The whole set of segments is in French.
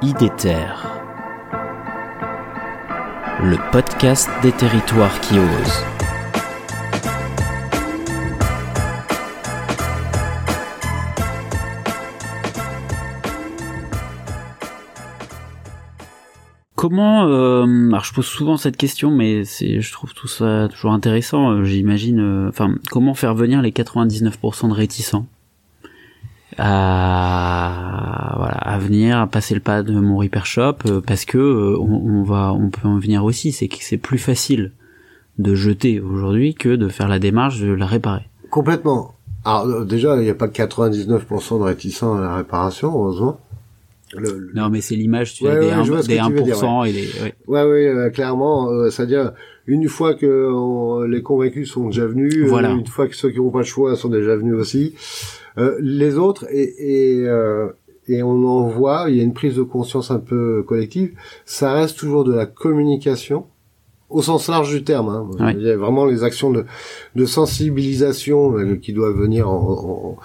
IDETER, le podcast des territoires qui osent. Comment, euh, alors je pose souvent cette question, mais je trouve tout ça toujours intéressant. euh, J'imagine, euh, enfin, comment faire venir les 99% de réticents? À voilà à venir, à passer le pas de mon repair shop, euh, parce que euh, on, va, on peut en venir aussi. C'est que c'est plus facile de jeter aujourd'hui que de faire la démarche de la réparer. Complètement. Alors euh, déjà, il n'y a pas que 99% de réticents à la réparation, heureusement. Le- le- Non, mais c'est l'image tu Ouais, vois, des, ouais, un- je vois ce des que tu veux dire, 1% et des. ouais. Ouais, ouais, euh, clairement, euh, c'est-à-dire une fois que on- les convaincus sont déjà venus, euh, une fois que ceux qui n'ont pas le choix sont déjà venus aussi, euh, les autres et et, euh, et on en voit, il y a une prise de conscience un peu collective. Ça reste toujours de la communication au sens large du terme. Hein. Il y a vraiment les actions de, de sensibilisation euh, qui doivent venir en,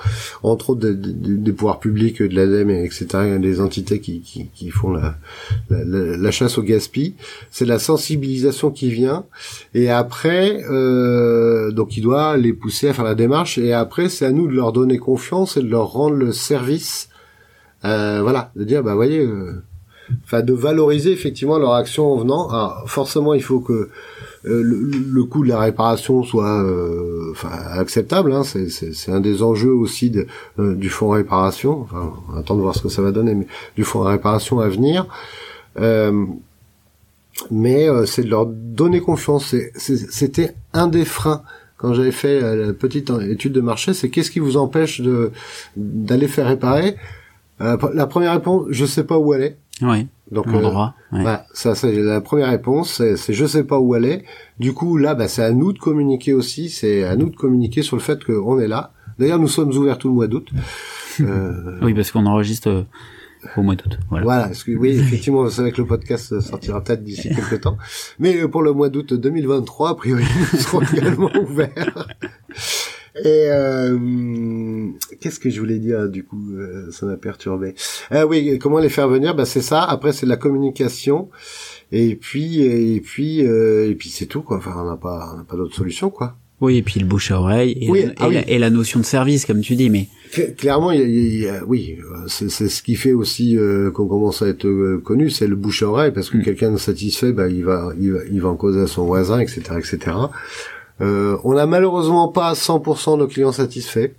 en- entre autres des, des- des pouvoirs publics, de l'ADEME, etc., des entités qui, qui, qui font la, la, la- la chasse au gaspille. C'est la sensibilisation qui vient. Et après, euh, donc il doit les pousser à faire la démarche. Et après, c'est à nous de leur donner confiance et de leur rendre le service. Euh, voilà, de dire, bah voyez... euh, Enfin, de valoriser effectivement leur action en venant. Alors, forcément, il faut que euh, le, le coût de la réparation soit euh, enfin, acceptable. Hein. C'est, un des enjeux aussi de, euh, du fonds réparation. Enfin, on attend de voir ce que ça va donner, mais du fonds réparation à venir. Euh, mais euh, c'est de leur donner confiance. C'était un des freins quand j'avais fait la petite étude de marché. C'est qu'est-ce qui vous empêche de d'aller faire réparer? Euh, La première réponse, je sais pas où elle est. Ouais. Donc, euh, L'endroit. ouais. voilà, ça c'est la première réponse, c'est c'est je sais pas où aller. Du coup là, bah, c'est à nous de communiquer aussi, c'est à nous de communiquer sur le fait qu'on est là. D'ailleurs, nous sommes ouverts tout le mois d'août. Euh, Oui, parce qu'on enregistre euh, au mois d'août. Voilà. voilà, parce que, oui, effectivement, vous savez que le podcast sortira peut-être d'ici quelques temps. Mais euh, pour le mois d'août 2023, a priori, nous serons également ouverts. Et euh, qu'est-ce que je voulais dire du coup euh, Ça m'a perturbé. Ah oui, comment les faire venir? Ben c'est ça. Après c'est de la communication. Et puis et puis euh, et puis c'est tout quoi. Enfin on n'a pas on n'a pas d'autre solution quoi. Oui, et puis le bouche à oreille et, Oui, la, ah et oui. la- et la notion de service, comme tu dis, mais Cl- Clairement, il y a, il y a- oui, c'est c'est ce qui fait aussi euh, qu'on commence à être euh, connu, c'est le bouche à oreille, parce que Mm. quelqu'un de satisfait, bah, il va, il va, il va en causer à son voisin, etc., etc. Euh, on n'a malheureusement pas 100% de clients satisfaits,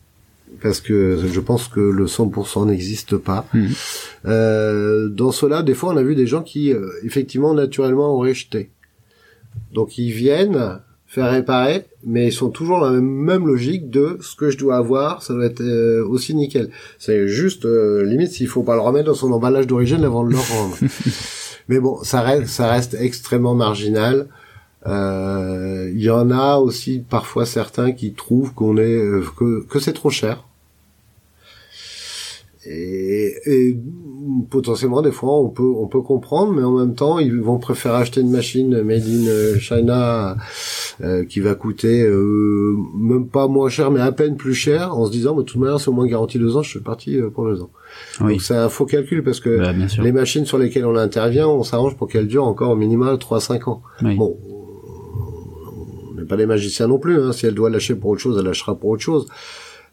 parce que je pense que le 100% n'existe pas. Mm. Euh, dans cela, des fois, on a vu des gens qui, euh, effectivement, naturellement, auraient jeté. Donc, ils viennent faire réparer, mais ils sont toujours dans la même logique de ce que je dois avoir, ça doit être euh, aussi nickel. C'est juste, euh, limite, s'il faut pas le remettre dans son emballage d'origine avant de le rendre. mais bon, ça reste, ça reste extrêmement marginal. Euh, Il y en a aussi parfois certains qui trouvent qu'on est euh, que, que c'est trop cher. Et, et potentiellement des fois on peut on peut comprendre, mais en même temps ils vont préférer acheter une machine made in China euh, qui va coûter euh, même pas moins cher, mais à peine plus cher, en se disant, mais de toute manière c'est au moins garanti deux ans, je suis parti euh, pour deux ans. oui, Donc c'est un faux calcul parce que bah, les machines sur lesquelles on intervient, on s'arrange pour qu'elles durent encore au minimum 3-5 ans. Oui. Bon, on n'est pas des magiciens non plus. Hein. Si elle doit lâcher pour autre chose, elle lâchera pour autre chose.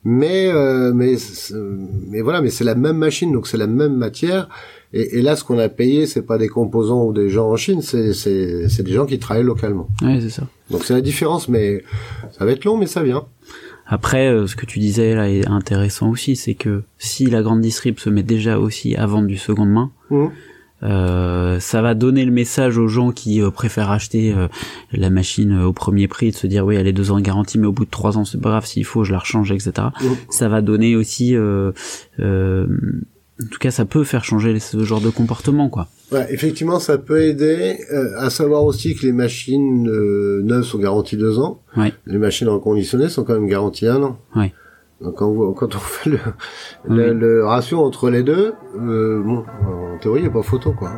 Mais euh, mais mais voilà, mais c'est la même machine, donc c'est la même matière. Et, et là, ce qu'on a payé, c'est pas des composants ou des gens en Chine, c'est c'est des gens qui travaillent localement. Ouais, c'est ça. Donc c'est la différence, mais ça va être long, mais ça vient. Après, euh, ce que tu disais là est intéressant aussi, c'est que si la grande distrib se met déjà aussi à vendre du seconde main, Mhm. Euh, ça va donner le message aux gens qui euh, préfèrent acheter euh, la machine euh, au premier prix de se dire oui elle est deux ans de garantie mais au bout de trois ans c'est pas grave s'il faut je la rechange etc. Mhm. Ça va donner aussi euh, euh, en tout cas ça peut faire changer ce genre de comportement quoi. Ouais, effectivement, ça peut aider euh, à savoir aussi que les machines euh, neuves sont garanties deux ans. Ouais. Les machines reconditionnées sont quand même garanties un an. Ouais. Quand, vous- quand on fait le, le, le ratio entre les deux, euh, bon, en théorie, il n'y a pas photo, quoi.